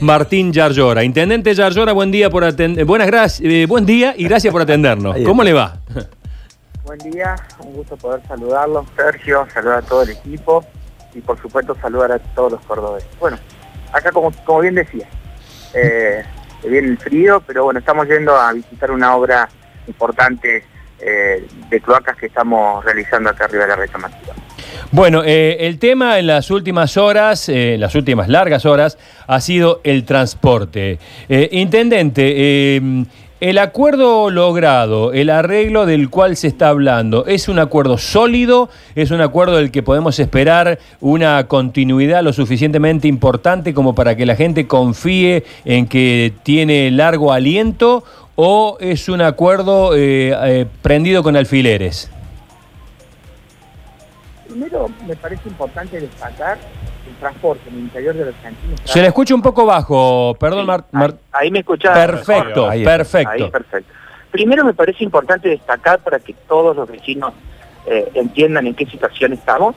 Martín Yarlora. Intendente Yarlora, buen día por atender. Buenas gracias, eh, buen día y gracias por atendernos. ¿Cómo le va? Buen día, un gusto poder saludarlos, Sergio, saludar a todo el equipo y por supuesto saludar a todos los cordobeses. Bueno, acá como, como bien decía, eh, viene el frío, pero bueno, estamos yendo a visitar una obra importante eh, de cloacas que estamos realizando acá arriba de la Reta Masiva. Bueno, eh, el tema en las últimas horas, eh, las últimas largas horas, ha sido el transporte. Eh, intendente, eh, el acuerdo logrado, el arreglo del cual se está hablando, ¿es un acuerdo sólido? ¿Es un acuerdo del que podemos esperar una continuidad lo suficientemente importante como para que la gente confíe en que tiene largo aliento? ¿O es un acuerdo eh, eh, prendido con alfileres? Primero, me parece importante destacar el transporte en el interior de los Argentina. Se le escucha un poco bajo, perdón, Mar- Mar- Ahí, ahí me escuchás. Perfecto, Ahí perfecto. Ahí, perfecto. Primero me parece importante destacar para que todos los vecinos eh, entiendan en qué situación estamos.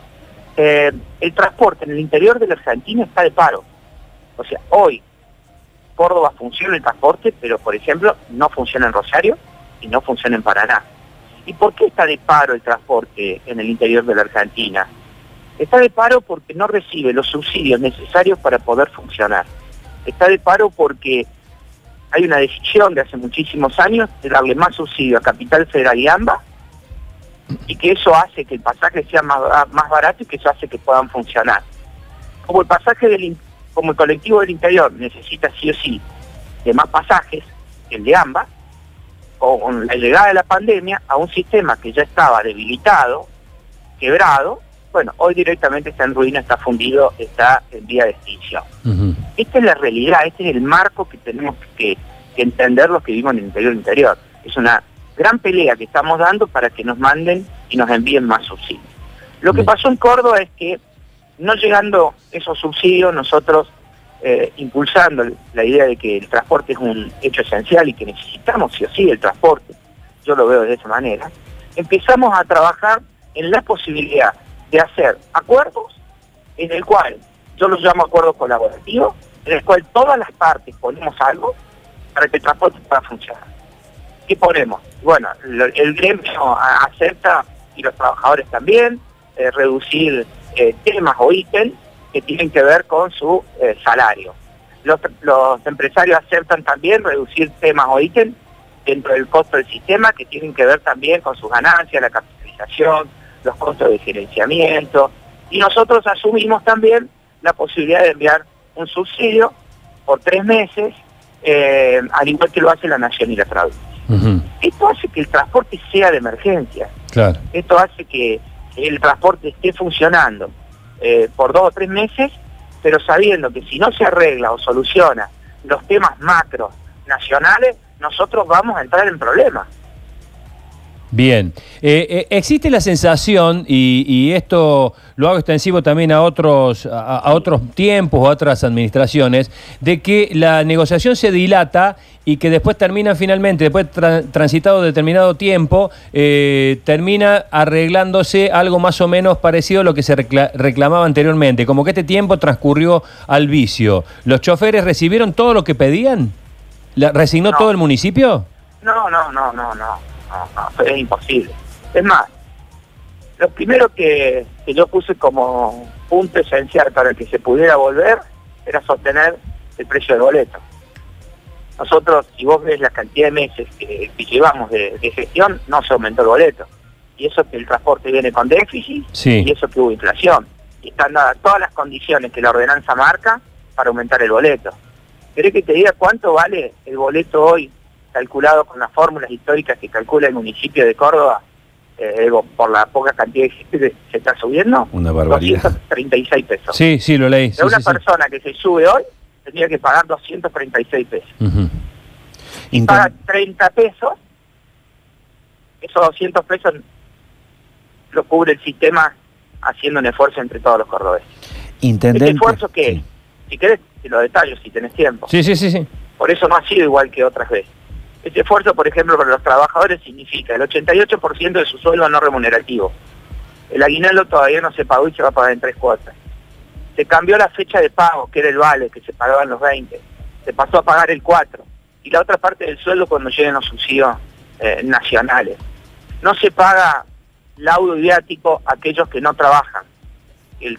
Eh, el transporte en el interior de la Argentina está de paro. O sea, hoy Córdoba funciona el transporte, pero por ejemplo no funciona en Rosario y no funciona en Paraná. ¿Y por qué está de paro el transporte en el interior de la Argentina? Está de paro porque no recibe los subsidios necesarios para poder funcionar. Está de paro porque hay una decisión de hace muchísimos años de darle más subsidio a Capital Federal y AMBA y que eso hace que el pasaje sea más, ba- más barato y que eso hace que puedan funcionar. Como el pasaje del como el colectivo del interior necesita sí o sí de más pasajes que el de AMBA, con la llegada de la pandemia a un sistema que ya estaba debilitado, quebrado, bueno, hoy directamente está en ruina, está fundido, está en vía de extinción. Esta es la realidad, este es el marco que tenemos que, que entender los que vivimos en el interior interior. Es una gran pelea que estamos dando para que nos manden y nos envíen más subsidios. Lo que pasó en Córdoba es que no llegando esos subsidios, nosotros eh, impulsando la idea de que el transporte es un hecho esencial y que necesitamos sí o sí el transporte, yo lo veo de esa manera, empezamos a trabajar en la posibilidad de hacer acuerdos en el cual yo los llamo acuerdos colaborativos, en el cual todas las partes ponemos algo para que el transporte pueda funcionar. ¿Qué ponemos? Bueno, el gremio acepta y los trabajadores también eh, reducir eh, temas o ítems que tienen que ver con su eh, salario. Los, los empresarios aceptan también reducir temas o ítems dentro del costo del sistema que tienen que ver también con sus ganancias, la capitalización, los costos de gerenciamiento. Y nosotros asumimos también la posibilidad de enviar un subsidio por tres meses, eh, al igual que lo hace la Nación y la. Ujú. Esto hace que el transporte sea de emergencia. Claro. Esto hace que el transporte esté funcionando eh, por dos o tres meses, pero sabiendo que si no se arregla o soluciona los temas macro nacionales, nosotros vamos a entrar en problemas. Bien. Eh, eh, existe la sensación, y, y esto lo hago extensivo también a otros, a, a otros tiempos o a otras administraciones, de que la negociación se dilata y que después termina finalmente, después tra- transitado determinado tiempo, eh, termina arreglándose algo más o menos parecido a lo que se recla- reclamaba anteriormente. Como que este tiempo transcurrió al vicio. ¿Los choferes recibieron todo lo que pedían? ¿La- ¿Resignó No. todo el municipio? No, no, no, no, no, es imposible. Es más, lo primero que, que yo puse como punto esencial para que se pudiera volver era sostener el precio del boleto. Nosotros, si vos ves la cantidad de meses que, que llevamos de, de gestión, no se aumentó el boleto. Y eso que el transporte viene con déficit Sí. y eso que hubo inflación. Y están dadas todas las condiciones que la ordenanza marca para aumentar el boleto. ¿Querés que te diga cuánto vale el boleto hoy calculado con las fórmulas históricas que calcula el municipio de Córdoba? Eh, digo, por la poca cantidad de gente que se está subiendo. Una barbaridad. 236 pesos. Sí, sí, lo leí. Sí, de una sí, sí. persona que se sube hoy tendría que pagar 236 pesos. Y Inten- paga 30 pesos, esos 200 pesos lo cubre el sistema haciendo un esfuerzo entre todos los cordobeses. Intendente. ¿Este esfuerzo? Sí. Si querés, te lo detallo si tenés tiempo. Sí, sí, sí, sí. Por eso no ha sido igual que otras veces. Este esfuerzo, por ejemplo, para los trabajadores significa el 88% de su sueldo no remunerativo. El aguinaldo todavía no se pagó y se va a pagar en tres cuotas. Se cambió la fecha de pago, que era el vale, que se pagaba en los 20. se pasó a pagar el 4 y la otra parte del sueldo cuando lleguen los subsidios eh, nacionales. No se paga laudo viático a aquellos que no trabajan.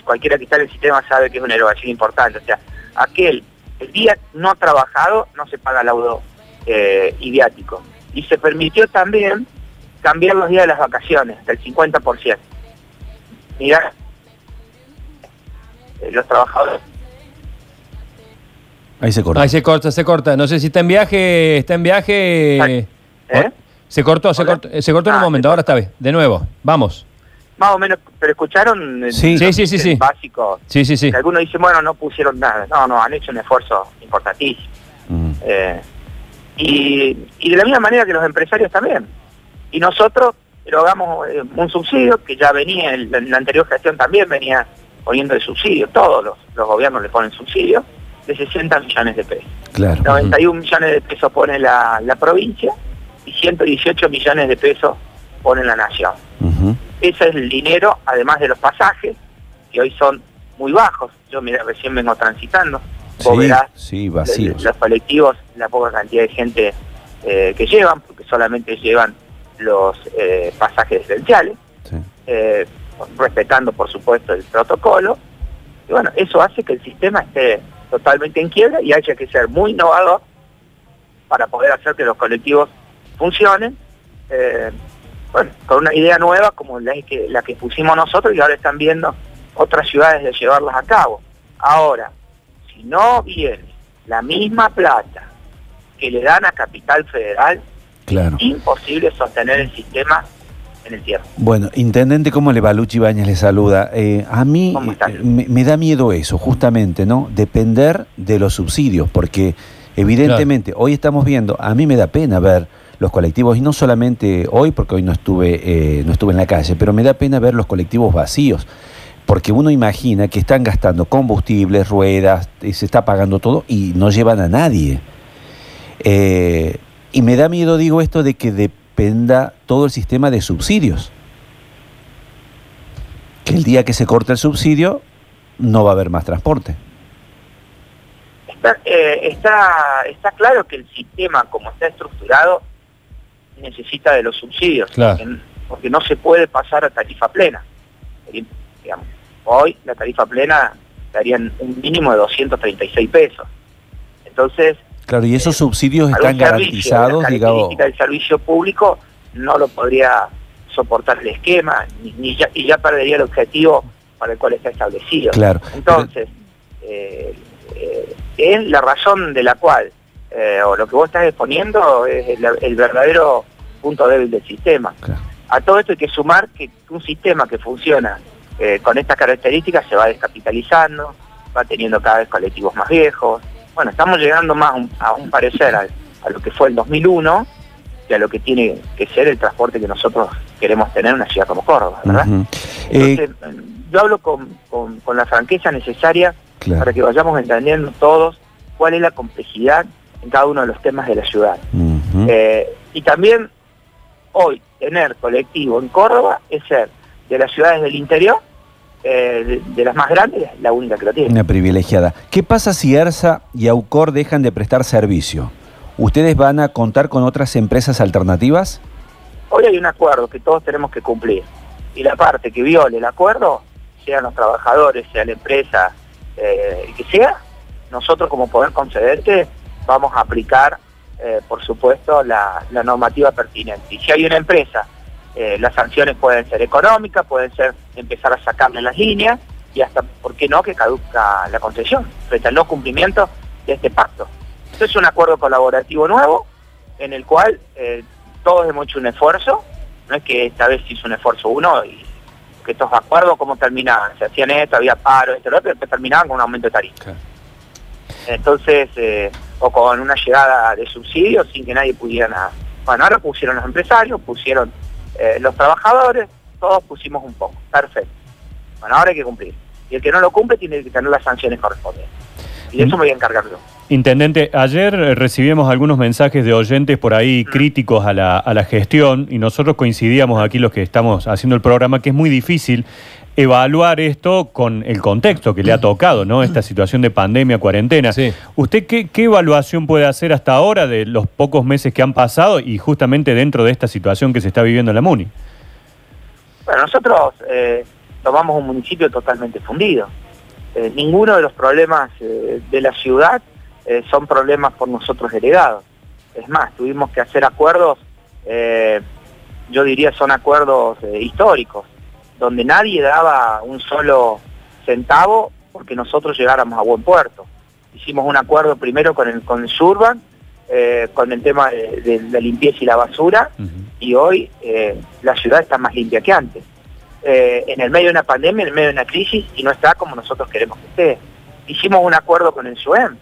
Cualquiera que está en el sistema sabe que es una erogación importante. O sea, aquel, el día no trabajado no se paga laudo eh, viático. Y se permitió también cambiar los días de las vacaciones, del 50%. Mira, eh, los trabajadores Ahí se corta. Ahí se corta, se corta. No sé si está en viaje, está en viaje. ¿Eh? Se cortó, se cortó, se cortó en un ah, momento, ahora está bien. De nuevo, vamos. Más o menos, pero escucharon sí, sí, sí, sí, básico. Sí, sí, sí. algunos dicen, bueno, no pusieron nada. No, no, han hecho un esfuerzo importantísimo. Mm. Eh, y, y, de la misma manera que los empresarios también. Y nosotros erogamos eh, un subsidio que ya venía, en la anterior gestión también venía poniendo el subsidio, todos los, los gobiernos le ponen subsidio de 60 millones de pesos. Claro. 91 millones de pesos pone la, provincia y 118 millones de pesos pone la nación. Ese es el dinero, además de los pasajes, que hoy son muy bajos. Yo mira, recién vengo transitando. Sí, vacíos. Los, colectivos, la poca cantidad de gente eh, que llevan, porque solamente llevan los eh, pasajes esenciales, eh, respetando por supuesto el protocolo. Y bueno, eso hace que el sistema esté totalmente en quiebra y haya que ser muy innovador para poder hacer que los colectivos funcionen, eh, bueno, con una idea nueva como la que, la que pusimos nosotros y ahora están viendo otras ciudades de llevarlas a cabo. Ahora, si no viene la misma plata que le dan a Capital Federal, claro. es imposible sostener el sistema en el tiempo. Bueno, intendente, ¿cómo le va? Luchi Bañez le saluda. Eh, a mí eh, me, da miedo eso, justamente, ¿no? Depender de los subsidios, porque evidentemente hoy estamos viendo, a mí me da pena ver los colectivos, y no solamente hoy, porque hoy no estuve, eh, no estuve en la calle, pero me da pena ver los colectivos vacíos, porque uno imagina que están gastando combustibles, ruedas, se está pagando todo y no llevan a nadie. y me da miedo, digo esto, de que de dependa todo el sistema de subsidios. Que el día que se corte el subsidio no va a haber más transporte. Está, eh, está, está claro que el sistema como está estructurado necesita de los subsidios, porque, no se puede pasar a tarifa plena. Hoy la tarifa plena darían un mínimo de 236 pesos. Entonces, Claro, y esos subsidios están garantizados, digamos. El servicio público no lo podría soportar el esquema ni, ya, y ya perdería el objetivo para el cual está establecido. Claro. Entonces, eh, eh, es la razón de la cual, eh, o lo que vos estás exponiendo, es el, verdadero punto débil del sistema. A todo esto hay que sumar que un sistema que funciona con estas características se va descapitalizando, va teniendo cada vez colectivos más viejos, bueno, estamos llegando más a un parecer a, lo que fue el 2001 que a lo que tiene que ser el transporte que nosotros queremos tener en una ciudad como Córdoba, ¿verdad? Entonces, eh, yo hablo con, la franqueza necesaria para que vayamos entendiendo todos cuál es la complejidad en cada uno de los temas de la ciudad. Eh, y también hoy tener colectivo en Córdoba es ser de las ciudades del interior eh, de, las más grandes, la única que lo tiene. Una privilegiada. ¿Qué pasa si ERSA y AUCOR dejan de prestar servicio? ¿Ustedes van a contar con otras empresas alternativas? Hoy hay un acuerdo que todos tenemos que cumplir. Y la parte que viole el acuerdo, sean los trabajadores, sea la empresa, eh, que sea, nosotros como poder concedente vamos a aplicar, eh, por supuesto, la, la normativa pertinente. Y si hay una empresa eh, las sanciones pueden ser económicas, pueden ser empezar a sacarle las líneas y hasta, ¿por qué no?, que caduca la concesión frente al no cumplimiento de este pacto. Esto es un acuerdo colaborativo nuevo en el cual eh, todos hemos hecho un esfuerzo, no es que esta vez hizo un esfuerzo uno y que estos acuerdos, ¿cómo terminaban? Se hacían esto, había paro, esto, lo otro, pero terminaban con un aumento de tarifa. Entonces, eh, o con una llegada de subsidios sin que nadie pudiera nada. Bueno, ahora pusieron los empresarios, pusieron eh, los trabajadores, todos pusimos un poco. Perfecto. Bueno, ahora hay que cumplir. Y el que no lo cumple tiene que tener las sanciones correspondientes. Y de eso me voy a encargar yo. Intendente, ayer eh, recibimos algunos mensajes de oyentes por ahí mm. críticos a la, a la gestión y nosotros coincidíamos aquí los que estamos haciendo el programa que es muy difícil evaluar esto con el contexto que le ha tocado, ¿no? Esta situación de pandemia, cuarentena. Sí. ¿Usted qué, qué evaluación puede hacer hasta ahora de los pocos meses que han pasado y justamente dentro de esta situación que se está viviendo en la MUNI? Bueno, nosotros eh, tomamos un municipio totalmente fundido. Eh, ninguno de los problemas eh, de la ciudad eh, son problemas por nosotros heredados. Es más, tuvimos que hacer acuerdos, eh, yo diría son acuerdos eh, históricos, donde nadie daba un solo centavo porque nosotros llegáramos a buen puerto. Hicimos un acuerdo primero con el, con el Surban, eh, con el tema de, de la limpieza y la basura, y hoy eh, la ciudad está más limpia que antes. Eh, en el medio de una pandemia, en el medio de una crisis, y no está como nosotros queremos que esté. Hicimos un acuerdo con el SUEM,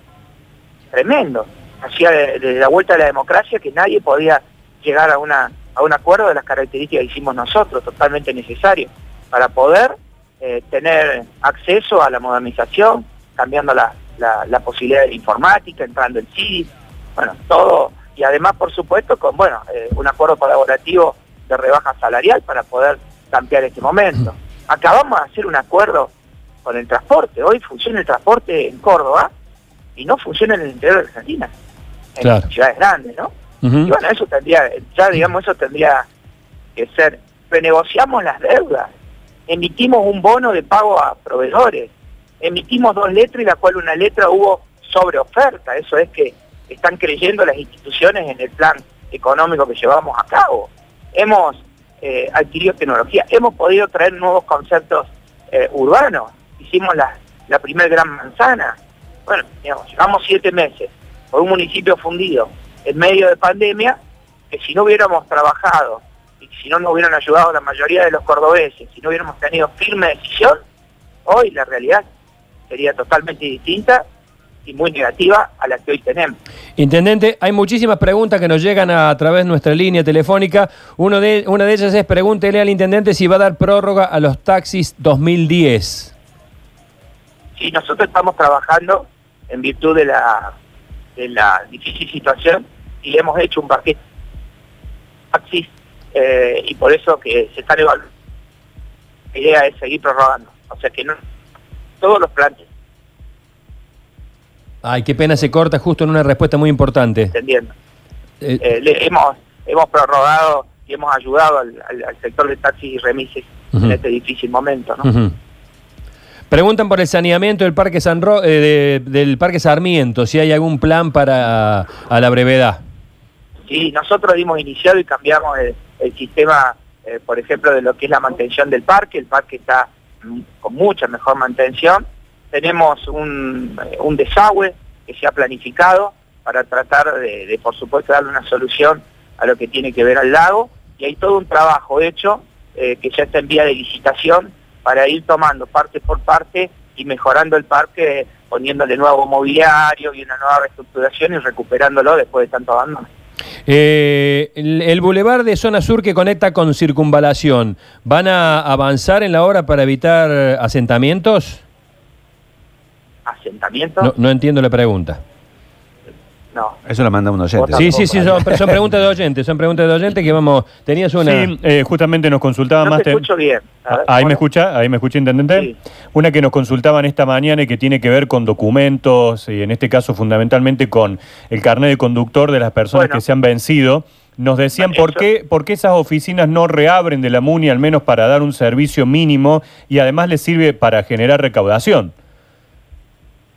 tremendo. Hacía de, de la vuelta a la democracia que nadie podía llegar a, una, a un acuerdo de las características que hicimos nosotros, totalmente necesario, para poder eh, tener acceso a la modernización, cambiando la, la, la posibilidad de la informática, entrando el CIDI, bueno, todo, y además, por supuesto, con bueno eh, un acuerdo colaborativo de rebaja salarial para poder cambiar este momento. Acabamos de hacer un acuerdo con el transporte. Hoy funciona el transporte en Córdoba y no funciona en el interior de Argentina, en Claro. ciudades grandes, ¿no? Y bueno, eso tendría, ya digamos, eso tendría que ser. Renegociamos las deudas, emitimos un bono de pago a proveedores, emitimos dos letras y la cual una letra hubo sobre oferta. Eso es que están creyendo las instituciones en el plan económico que llevamos a cabo. Hemos eh, adquirido tecnología, hemos podido traer nuevos conceptos eh, urbanos, hicimos la, la primer gran manzana. Bueno, digamos, llevamos siete meses por un municipio fundido en medio de pandemia, que si no hubiéramos trabajado y si no nos hubieran ayudado la mayoría de los cordobeses, si no hubiéramos tenido firme decisión, hoy la realidad sería totalmente distinta y muy negativa a la que hoy tenemos. Intendente, hay muchísimas preguntas que nos llegan a, través de nuestra línea telefónica. Uno de, una de ellas es pregúntele al intendente si va a dar prórroga a los taxis 2010. Sí, nosotros estamos trabajando en virtud de la, de la difícil situación y hemos hecho un paquete taxis eh, y por eso que se están evaluando. La idea es seguir prorrogando. O sea que no todos los planes, Ay, qué pena se corta justo en una respuesta muy importante. entendiendo. Eh, Eh, le- hemos, hemos prorrogado y hemos ayudado al, al- al sector de taxis y remises en este difícil momento. ¿no? Preguntan por el saneamiento del Parque San Ro- eh, de- del Parque Sarmiento, si hay algún plan para a la brevedad. Sí, nosotros dimos iniciado y cambiamos el, el sistema, eh, por ejemplo, de lo que es la mantención del parque. El parque está mm, con mucha mejor mantención. Tenemos un, eh, un desagüe que se ha planificado para tratar de, por supuesto, darle una solución a lo que tiene que ver al lago. Y hay todo un trabajo hecho eh, que ya está en vía de licitación para ir tomando parte por parte y mejorando el parque, poniéndole nuevo mobiliario y una nueva reestructuración y recuperándolo después de tanto abandono. Eh, el, el bulevar de zona sur que conecta con circunvalación, ¿van a avanzar en la obra para evitar asentamientos? asentamiento. No, no entiendo la pregunta. No. Eso la manda un oyente. Sí, sí, sí, son, son preguntas de oyentes, son preguntas de oyentes que vamos, tenías una... Sí, eh, justamente nos consultaba No más... te escucho bien. A ver, Ah, Ahí me escucha, ahí me escucha, intendente. Sí. Una que nos consultaban esta mañana y que tiene que ver con documentos y en este caso fundamentalmente con el carnet de conductor de las personas Bueno. que se han vencido. Nos decían Bueno, por qué, por qué esas oficinas no reabren de la MUNI al menos para dar un servicio mínimo y además les sirve para generar recaudación.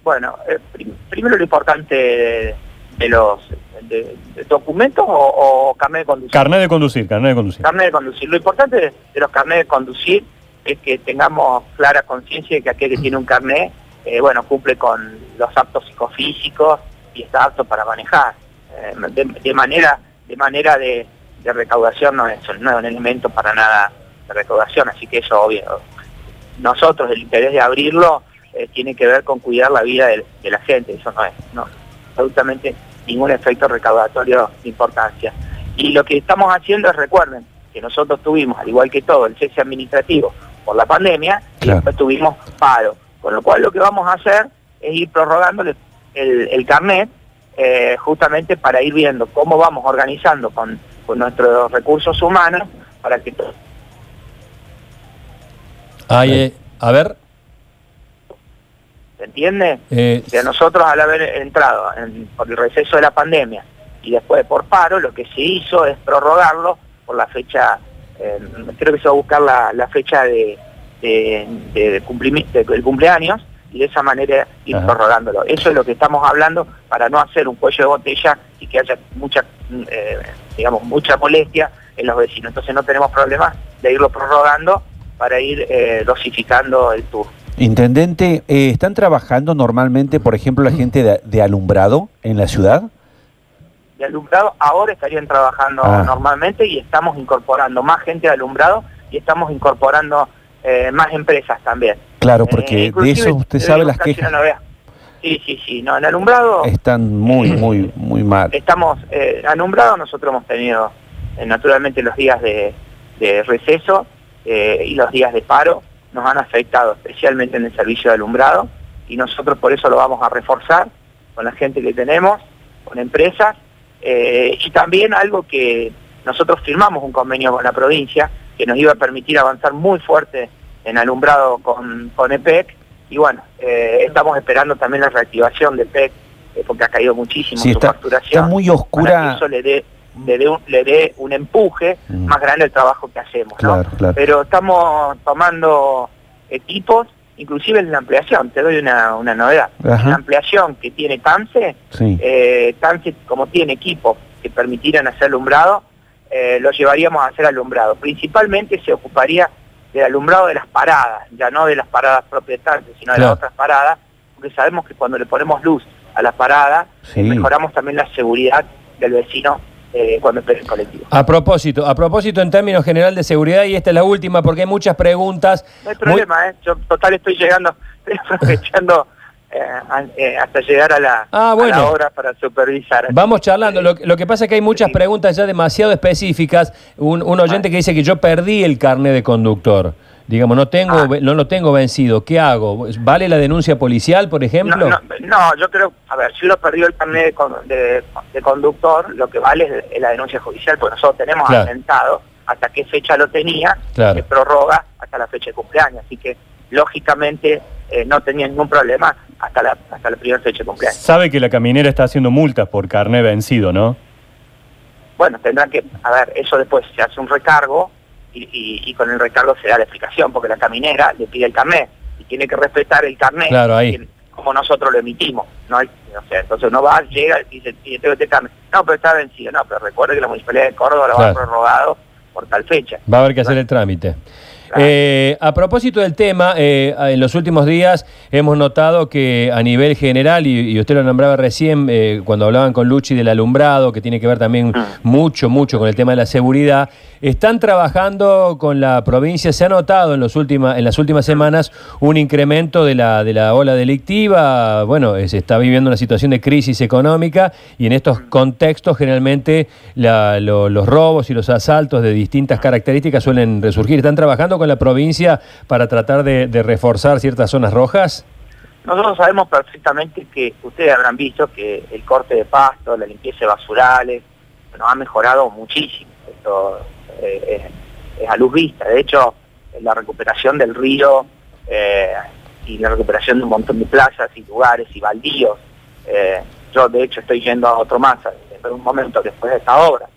Bueno, eh, prim- primero lo importante de, los de- de documentos o, o carnet de conducir. Carnet de conducir, carnet de conducir. carnet de conducir. Lo importante de, de los carnets de conducir es que tengamos clara conciencia de que aquel que tiene un carnet, eh, bueno, cumple con los actos psicofísicos y está apto para manejar. Eh, de, de manera de manera de, de recaudación no es, no es un elemento para nada de recaudación, así que eso obvio. Nosotros el interés de abrirlo eh, tiene que ver con cuidar la vida de, de la gente, eso no es, no, absolutamente ningún efecto recaudatorio de importancia. Y lo que estamos haciendo es, recuerden, que nosotros tuvimos, al igual que todo, el cese administrativo por la pandemia, y después tuvimos paro. Con lo cual lo que vamos a hacer es ir prorrogando el, el- el carnet eh, justamente para ir viendo cómo vamos organizando con, con nuestros recursos humanos para que todo Ay, eh, a ver. ¿Se entiende? Eh, nosotros al haber entrado en- por el receso de la pandemia y después por paro, lo que se hizo es prorrogarlo por la fecha, eh, creo que se va a buscar la, la fecha de, de, de cumplimi- de- del cumpleaños y de esa manera ir Ajá. prorrogándolo. Eso es lo que estamos hablando para no hacer un cuello de botella y que haya mucha, eh, digamos, mucha molestia en los vecinos. Entonces no tenemos problema de irlo prorrogando para ir eh, dosificando el tour. Intendente, eh, ¿están trabajando normalmente, por ejemplo, la gente de, de alumbrado en la ciudad? de alumbrado ahora estarían trabajando Ah. normalmente y estamos incorporando más gente de alumbrado y estamos incorporando eh, más empresas también. Claro, Eh, porque de eso usted te sabe las quejas. novedad. Sí, sí, sí, no, en alumbrado Están muy, muy, muy mal. estamos, en alumbrado nosotros hemos tenido naturalmente los días de, de receso y los días de paro nos han afectado especialmente en el servicio de alumbrado y nosotros por eso lo vamos a reforzar con la gente que tenemos, con empresas eh, y también algo que nosotros firmamos un convenio con la provincia que nos iba a permitir avanzar muy fuerte en alumbrado con, con EPEC y bueno, eh, estamos esperando también la reactivación de EPEC eh, porque ha caído muchísimo Sí, su está, facturación está muy para que oscura. eso le dé le dé un, le dé un empuje Mm. más grande al trabajo que hacemos, ¿no? Claro, claro. Pero estamos tomando equipos, inclusive en la ampliación, te doy una, una novedad. Ajá. La ampliación que tiene TANSE, Sí. eh, TANSE como tiene equipos que permitieran hacer alumbrado, eh, lo llevaríamos a hacer alumbrado. Principalmente se ocuparía del alumbrado de las paradas, ya no de las paradas TANSE, sino de las otras paradas, porque sabemos que cuando le ponemos luz a las paradas, Sí. mejoramos también la seguridad del vecino eh, cuando espera el colectivo. A propósito, a propósito en términos general de seguridad, y esta es la última porque hay muchas preguntas. No hay muy- problema, ¿eh? Yo total estoy llegando, estoy aprovechando eh, a- eh, hasta llegar a la, Ah, a bueno. la hora para supervisar. Vamos charlando. Lo, lo que pasa es que hay muchas preguntas ya demasiado específicas. Un, un oyente que dice que yo perdí el carnet de conductor. Digamos, no tengo, Ah. no lo tengo vencido. ¿Qué hago? ¿Vale la denuncia policial, por ejemplo? No, no, no, yo creo, a ver, si uno perdió el carnet de, con- de- de conductor, lo que vale es, la denuncia judicial, porque nosotros tenemos Claro. asentado hasta qué fecha lo tenía, Claro. se prorroga hasta la fecha de cumpleaños, así que lógicamente eh, no tenía ningún problema hasta la, hasta la primera fecha de cumpleaños. Sabe que la caminera está haciendo multas por carné vencido, ¿no? Bueno, tendrán que, a ver, eso después se hace un recargo y, y- y con el recargo se da la explicación, porque la caminera le pide el carnet y tiene que respetar el carnet Claro, ahí. que- como nosotros lo emitimos. ¿no? hay- o sea, entonces uno va, llega y dice, "Sí, tengo este carnet. No, pero está vencido. No, pero recuerde que la Municipalidad de Córdoba lo va Claro. prorrogado por tal fecha. Va a haber que hacer el trámite. Eh, a propósito del tema, eh, en los últimos días hemos notado que a nivel general, y, y usted lo nombraba recién eh, cuando hablaban con Luchi del alumbrado, que tiene que ver también Mm. mucho, mucho con el tema de la seguridad, están trabajando con la provincia, se ha notado en, los última, en las últimas semanas un incremento de la, de la ola delictiva, bueno, se está viviendo una situación de crisis económica y en estos contextos generalmente la- lo- los robos y los asaltos de distintas características suelen resurgir. ¿Están trabajando con la provincia para tratar de, reforzar ciertas zonas rojas? Nosotros sabemos perfectamente que ustedes habrán visto que el corte de pasto, la limpieza de basurales, nos ha mejorado muchísimo. Esto eh, es, a luz vista. De hecho, la recuperación del río eh, y la recuperación de un montón de plazas y lugares y baldíos. eh, yo, de hecho, estoy yendo a otro más en un momento después de esta obra.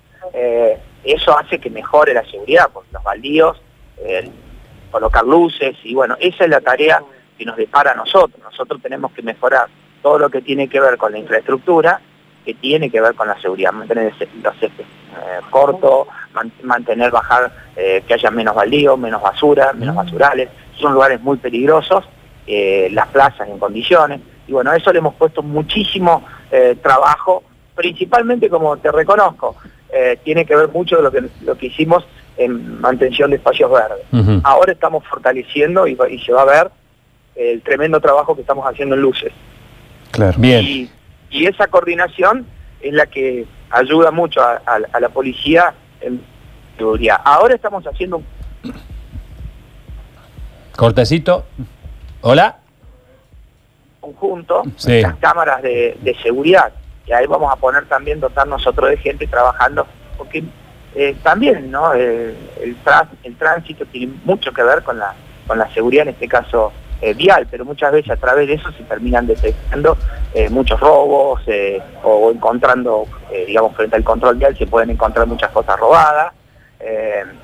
Eso hace que mejore la seguridad, porque los baldíos, eh, colocar luces y bueno, esa es la tarea que nos depara a nosotros. Nosotros tenemos que mejorar todo lo que tiene que ver con la infraestructura, que tiene que ver con la seguridad, mantener los céspedes eh, cortos, man- mantener, bajar, eh, que haya menos baldíos, menos basura, menos basurales. Son lugares muy peligrosos, eh, las plazas en condiciones. Y bueno, a eso le hemos puesto muchísimo trabajo, principalmente como te reconozco, tiene que ver mucho de lo que, lo que hicimos en mantención de espacios verdes. Ahora estamos fortaleciendo y, se va a ver el tremendo trabajo que estamos haciendo en luces. Claro. Bien. Y, y esa coordinación es la que ayuda mucho a, a- a la policía en seguridad. Ahora estamos haciendo un Cortecito. Hola. conjunto Sí. las cámaras de, de seguridad y ahí vamos a poner también dotar nosotros de gente trabajando porque eh, también no Eh, el, trans- el tránsito tiene mucho que ver con la con la seguridad, en este caso eh, vial, pero muchas veces a través de eso se terminan detectando muchos robos eh, o encontrando, digamos, frente al control vial se pueden encontrar muchas cosas robadas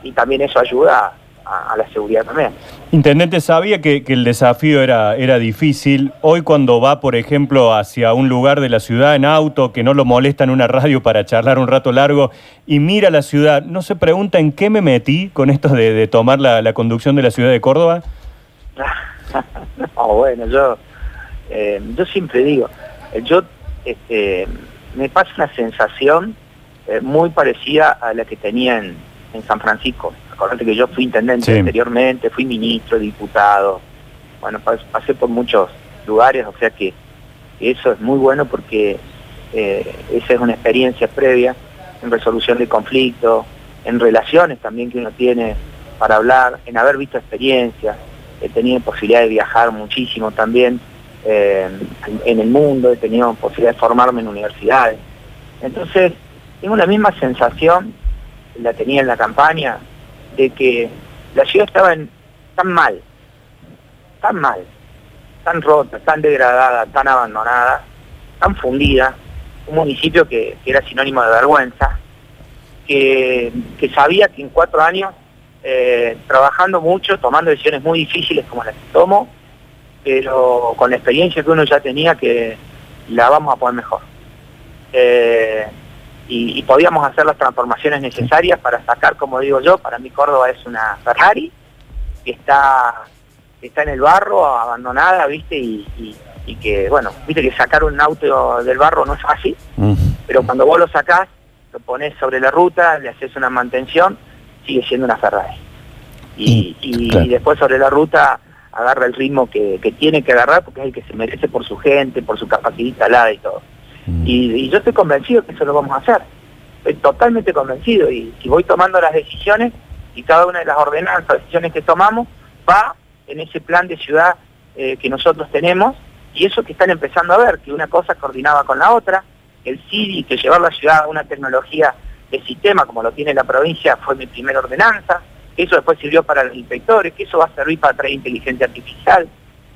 y también eso ayuda a, la seguridad también. Intendente, sabía que, el desafío era, era difícil. Hoy cuando va, por ejemplo, hacia un lugar de la ciudad en auto, que no lo molesta en una radio para charlar un rato largo, y mira la ciudad, ¿no se pregunta en qué me metí con esto de, tomar la, conducción de la ciudad de Córdoba? no, bueno, yo, eh, yo siempre digo, yo este, me pasa una sensación eh, muy parecida a la que tenía en, en San Francisco. Acordate que yo fui intendente anteriormente, fui ministro, diputado, bueno, pasé por muchos lugares, o sea que, eso es muy bueno porque eh, esa es una experiencia previa en resolución de conflictos, en relaciones también que uno tiene para hablar, en haber visto experiencias, he tenido posibilidad de viajar muchísimo también eh, en, el mundo, he tenido posibilidad de formarme en universidades. Entonces, tengo la misma sensación, la tenía en la campaña, de que la ciudad estaba tan mal, tan mal, tan rota, tan degradada, tan abandonada, tan fundida, un municipio que, era sinónimo de vergüenza, que, sabía que en cuatro años, eh, trabajando mucho, tomando decisiones muy difíciles como las que tomo, pero con la experiencia que uno ya tenía que la vamos a poner mejor. Eh, y, podíamos hacer las transformaciones necesarias para sacar, como digo yo, para mí Córdoba es una Ferrari que está, está en el barro, abandonada, ¿viste? Y, que, bueno, viste que sacar un auto del barro no es fácil, mm. pero cuando vos lo sacás, lo pones sobre la ruta, le haces una mantención, sigue siendo una Ferrari. Y, y, después sobre la ruta agarra el ritmo que, que tiene que agarrar porque es el que se merece por su gente, por su capacidad instalada y todo. Mm. Y, yo estoy convencido que eso lo vamos a hacer. Estoy totalmente convencido y, si voy tomando las decisiones y cada una de las ordenanzas, decisiones que tomamos, va en ese plan de ciudad eh, que nosotros tenemos y eso que están empezando a ver, que una cosa coordinaba con la otra, el CIDI, que llevar la ciudad a una tecnología de sistema como lo tiene la provincia fue mi primera ordenanza, que eso después sirvió para los inspectores, que eso va a servir para traer inteligencia artificial,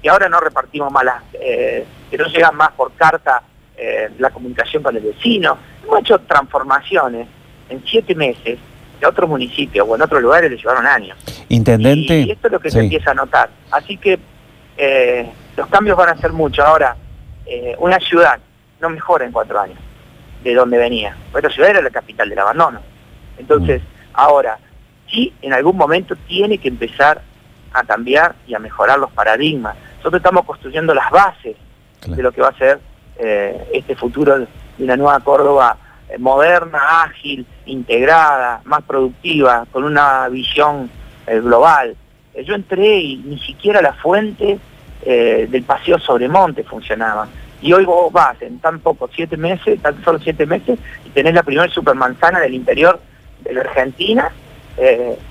que ahora no repartimos malas, eh, que no llegan más por carta eh, la comunicación con el vecino. Hemos hecho transformaciones en siete meses de otros municipios o en otros lugares le llevaron años. Intendente. Y, esto es lo que se empieza a notar. Así que eh, los cambios van a ser muchos. Ahora, eh, una ciudad no mejora en cuatro años de donde venía. Esta ciudad era la capital del abandono. Entonces, mm. ahora, sí, en algún momento tiene que empezar a cambiar y a mejorar los paradigmas. Nosotros estamos construyendo las bases de lo que va a ser eh, este futuro de una nueva Córdoba eh, moderna, ágil, integrada, más productiva, con una visión eh, global. yo entré y ni siquiera la fuente del paseo sobre monte funcionaba. Y hoy vos vas en tan poco, siete meses, tan solo siete meses, y tenés la primera supermanzana del interior de la Argentina,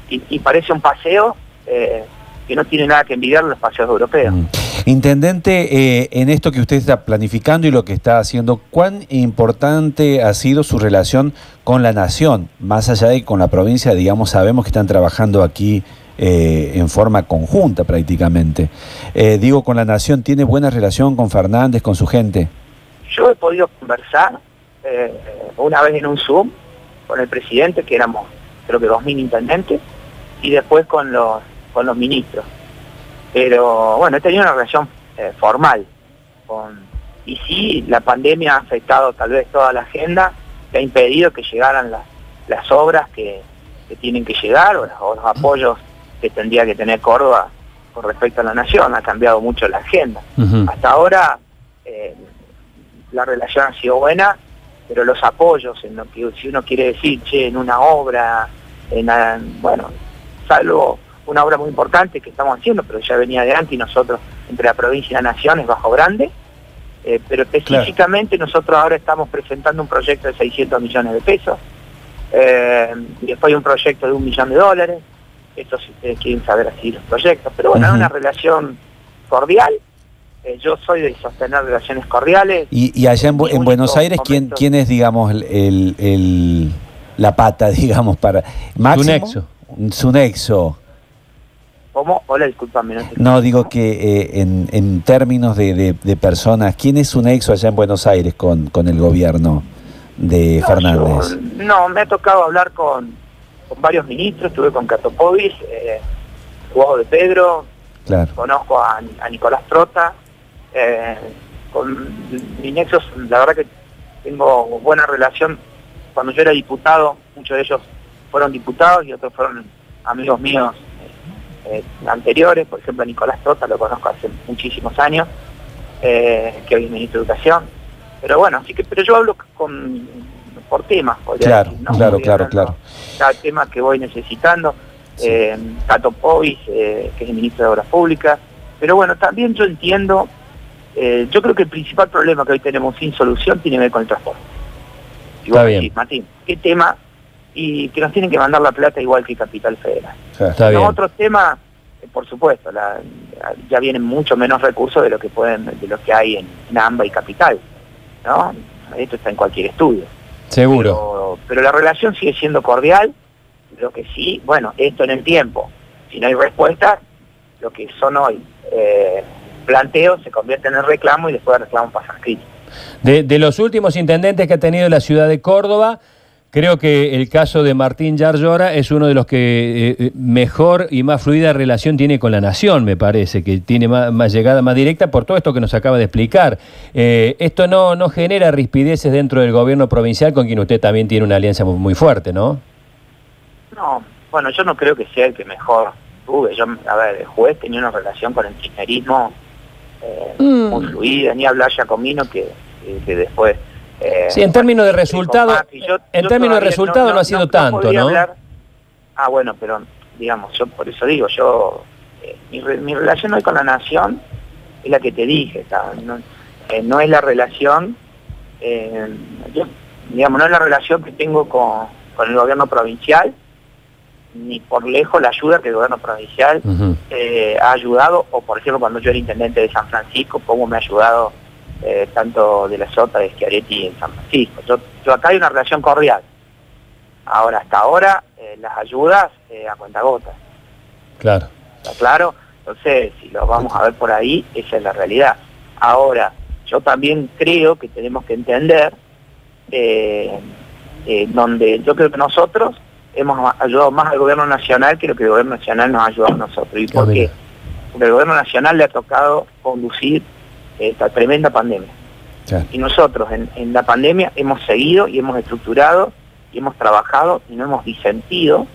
y, parece un paseo que no tiene nada que envidiar los paseos europeos. Mm. Intendente, eh, en esto que usted está planificando y lo que está haciendo, ¿cuán importante ha sido su relación con la nación? Más allá de con la provincia, digamos, sabemos que están trabajando aquí eh, en forma conjunta prácticamente. Eh, digo, con la nación, ¿tiene buena relación con Fernández, con su gente? Yo he podido conversar una vez en un Zoom con el presidente, que éramos creo que 2.000 intendentes, y después con los, con los ministros pero bueno, he tenido una relación eh, formal con, y sí, la pandemia ha afectado tal vez toda la agenda, que ha impedido que llegaran las, las obras que, tienen que llegar o, los apoyos que tendría que tener Córdoba con respecto a la nación, ha cambiado mucho la agenda. Hasta ahora eh, la relación ha sido buena, pero los apoyos, en lo que si uno quiere decir, che, en una obra, en, bueno, salvo una obra muy importante que estamos haciendo, pero ya venía de antes y nosotros, entre la provincia y la nación, es Bajo Grande. Eh, pero específicamente nosotros ahora estamos presentando un proyecto de 600 millones de pesos. Eh, y después hay un proyecto de un millón de dólares. Esto si ustedes quieren saber así los proyectos. Pero bueno, es una relación cordial. Eh, yo soy de sostener relaciones cordiales. Y, allá en, Buenos Aires, ¿quién, ¿quién es, digamos, el, la pata, digamos, para... Máximo? Su nexo. Su nexo. ¿Cómo? Hola, discúlpame. No, no digo que eh, en, en, términos de, de, de, personas, ¿quién es un ex allá en Buenos Aires con, con el gobierno de no, Fernández? Yo, no, me ha tocado hablar con, con varios ministros, estuve con Catopovis, eh, Hugo de Pedro, claro. conozco a, a Nicolás Trota, eh, con mis nexos, la verdad que tengo buena relación. Cuando yo era diputado, muchos de ellos fueron diputados y otros fueron amigos míos eh, anteriores, por ejemplo a Nicolás Trota lo conozco hace muchísimos años, eh, que hoy es ministro de Educación. Pero bueno, así que, pero yo hablo con por temas, claro, decir, ¿no? claro, claro, claro. Cada tema que voy necesitando, sí. eh, Tato Povis, eh, que es el ministro de Obras Públicas, pero bueno, también yo entiendo, yo creo que el principal problema que hoy tenemos sin solución tiene que ver con el transporte. Y Está bien. Decís, Martín, ¿qué tema? Y que nos tienen que mandar la plata igual que Capital Federal. Está Los bien. otros temas, eh, por supuesto, la, ya vienen mucho menos recursos de lo que pueden, de lo que hay en, en AMBA y Capital, ¿no? Esto está en cualquier estudio. Seguro. Pero, pero, la relación sigue siendo cordial, lo que sí, bueno, esto en el tiempo, si no hay respuesta, lo que son hoy eh, planteos se convierten en reclamo y después de reclamo pasa a escrito. De, de, los últimos intendentes que ha tenido la ciudad de Córdoba, creo que el caso de Martín Yarlora es uno de los que eh, mejor y más fluida relación tiene con la nación, me parece, que tiene más, más llegada, más directa por todo esto que nos acaba de explicar. Eh, esto no, no genera rispideces dentro del gobierno provincial con quien usted también tiene una alianza muy, muy fuerte, ¿no? No, bueno, yo no creo que sea el que mejor tuve. Yo, a ver, el juez tenía una relación con el kirchnerismo eh, mm. muy fluida, ni hablar ya conmigo que, que, que después... Eh, sí, en términos de resultado, yo, en yo términos de resultado no, no, ha sido no, tanto, ¿no? Hablar, ah, bueno, pero digamos, yo por eso digo, yo, eh, mi, mi, relación hoy con la nación es la que te dije, no, eh, no, es la relación, yo, digamos, no es la relación que tengo con, con el gobierno provincial, ni por lejos la ayuda que el gobierno provincial uh -huh. ha ayudado, o por ejemplo cuando yo era intendente de San Francisco, cómo me ha ayudado eh, tanto de la Sota, de Schiaretti en San Francisco. Yo, yo, acá hay una relación cordial. Ahora, hasta ahora, eh, las ayudas a cuentagotas. Claro. ¿Está claro? Entonces, si lo vamos a ver por ahí, esa es la realidad. Ahora, yo también creo que tenemos que entender eh, donde yo creo que nosotros hemos ayudado más al gobierno nacional que lo que el gobierno nacional nos ha ayudado a nosotros. ¿Y por qué? Porque el gobierno nacional le ha tocado conducir esta tremenda pandemia. Sí. Y nosotros en, en, la pandemia hemos seguido y hemos estructurado y hemos trabajado y no hemos disentido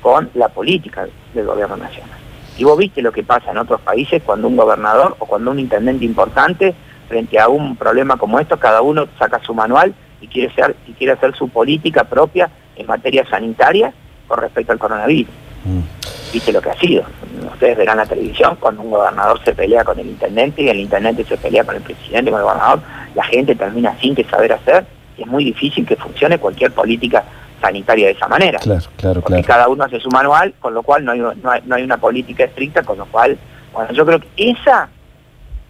con la política del gobierno nacional. Y vos viste lo que pasa en otros países cuando un gobernador o cuando un intendente importante frente a un problema como esto, cada uno saca su manual y quiere, ser, y quiere hacer su política propia en materia sanitaria con respecto al coronavirus. Mm. Viste lo que ha sido. Ustedes verán la televisión cuando un gobernador se pelea con el intendente y el intendente se pelea con el presidente, con el gobernador, la gente termina sin que saber hacer y es muy difícil que funcione cualquier política sanitaria de esa manera. Claro, claro, Porque claro. cada uno hace su manual, con lo cual no hay, no, hay, no hay una política estricta, con lo cual, bueno, yo creo que esa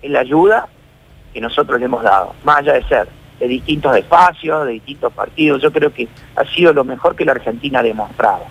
es la ayuda que nosotros le hemos dado, más allá de ser de distintos espacios, de distintos partidos. Yo creo que ha sido lo mejor que la Argentina ha demostrado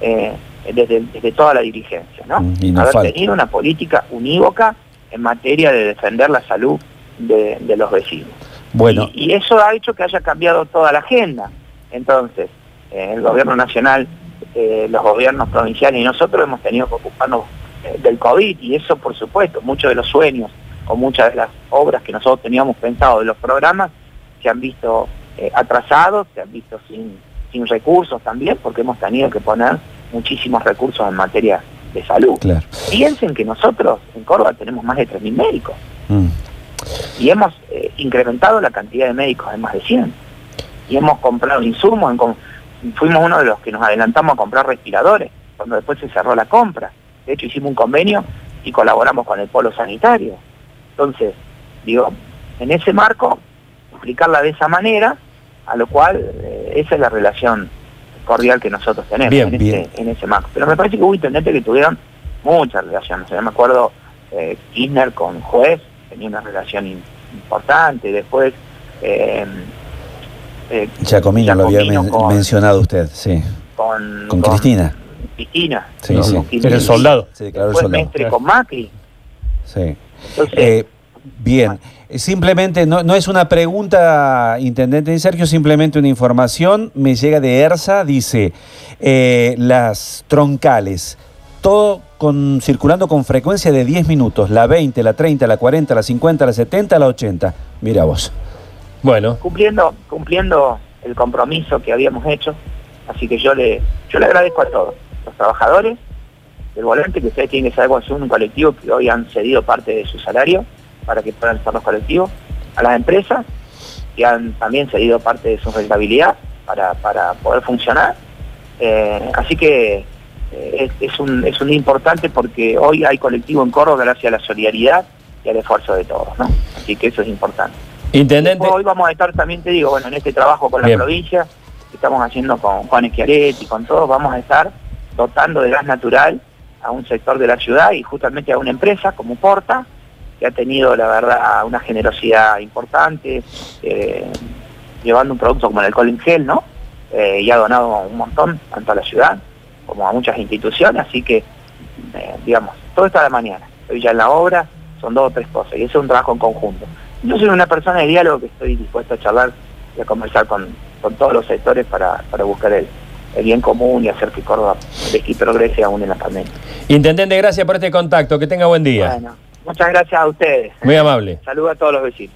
eh, desde, desde, toda la dirigencia, ¿no? Mm, no Haber falta. tenido una política unívoca en materia de defender la salud de, de los vecinos. Bueno. Y, y, eso ha hecho que haya cambiado toda la agenda. Entonces, eh, el gobierno nacional, eh, los gobiernos provinciales y nosotros hemos tenido que ocuparnos eh, del COVID y eso, por supuesto, muchos de los sueños o muchas de las obras que nosotros teníamos pensado de los programas se han visto atrasados, se han visto sin, sin recursos también, porque hemos tenido que poner muchísimos recursos en materia de salud. Claro. Piensen que nosotros en Córdoba tenemos más de 3.000 médicos Mm. y hemos eh, incrementado la cantidad de médicos en más de 100 y hemos comprado insumos, en fuimos uno de los que nos adelantamos a comprar respiradores, cuando después se cerró la compra. De hecho hicimos un convenio y colaboramos con el polo sanitario. Entonces, digo, en ese marco explicarla de esa manera, a lo cual eh, esa es la relación cordial que nosotros tenemos Bien, en, bien. Ese, en ese marco. Pero me parece que hubo intendentes que tuvieron muchas relaciones. O sea, me acuerdo eh, Kirchner con juez, tenía una relación in- importante, después... Eh, eh, Giacomino lo había men- con- mencionado usted, sí. con, Con Cristina. Cristina. Sí, ¿no? sí. Con Era el soldado. El Después soldado. Mestre con Macri. Sí. Entonces, Eh, bien, simplemente no, no es una pregunta, Intendente Di Sergio, simplemente una información. Me llega de ERSA, dice, eh, las troncales, todo con, circulando con frecuencia de 10 minutos, la 20, la 30, la 40, la 50, la 70, la 80. Mira vos. Bueno, cumpliendo cumpliendo el compromiso que habíamos hecho. Así que yo le yo le agradezco a todos, los trabajadores del volante, que ustedes tienen que saber cuál es un colectivo que hoy han cedido parte de su salario para que puedan estar los colectivos, a las empresas que han también cedido parte de su rentabilidad para, para poder funcionar. Eh, así que eh, es, es un, es un día importante porque hoy hay colectivo en Córdoba gracias a la solidaridad y al esfuerzo de todos, ¿no? Así que eso es importante. intendente. Después hoy vamos a estar también, te digo, bueno, en este trabajo con la Bien. provincia, que estamos haciendo con Juan Esquiaretti, con todos, vamos a estar dotando de gas natural a un sector de la ciudad y justamente a una empresa como Porta, que ha tenido, la verdad, una generosidad importante, eh, llevando un producto como el alcohol en gel, ¿no? Eh, y ha donado un montón, tanto a la ciudad como a muchas instituciones, así que, eh, digamos, todo está a la mañana. Estoy ya en la obra, son dos o tres cosas, y eso es un trabajo en conjunto. Yo soy una persona de diálogo que estoy dispuesto a charlar y a conversar con, con todos los sectores para, para buscar el, el bien común y hacer que Córdoba y progrese aún en la pandemia. Intendente, gracias por este contacto. Que tenga buen día. Bueno, muchas gracias a ustedes. Muy amable. Saludos a todos los vecinos.